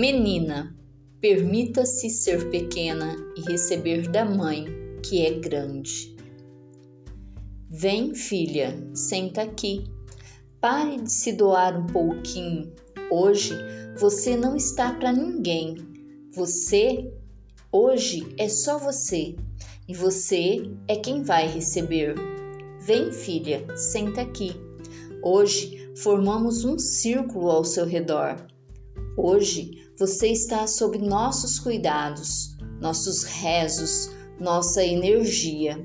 Menina, permita-se ser pequena e receber da mãe, que é grande. Vem, filha, senta aqui. Pare de se doar um pouquinho. Hoje você não está para ninguém. Você, hoje, é só você. E você é quem vai receber. Vem, filha, senta aqui. Hoje formamos um círculo ao seu redor. Hoje você está sob nossos cuidados, nossos rezos, nossa energia.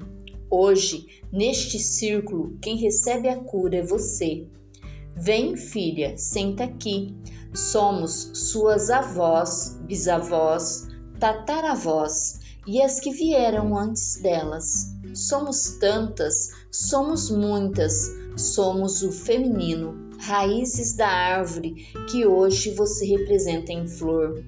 Hoje, neste círculo, quem recebe a cura é você. Vem, filha, senta aqui. Somos suas avós, bisavós, tataravós e as que vieram antes delas. Somos tantas, somos muitas, somos o feminino, raízes da árvore que hoje você representa em flor.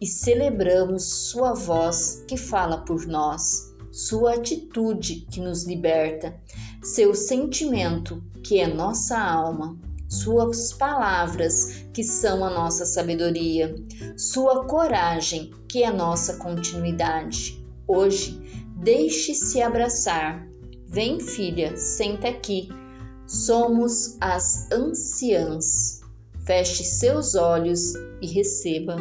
E celebramos sua voz que fala por nós, sua atitude que nos liberta, seu sentimento que é nossa alma, suas palavras que são a nossa sabedoria, sua coragem que é nossa continuidade. Hoje, deixe-se abraçar. Vem, filha, senta aqui somos as anciãs. Feche seus olhos e receba.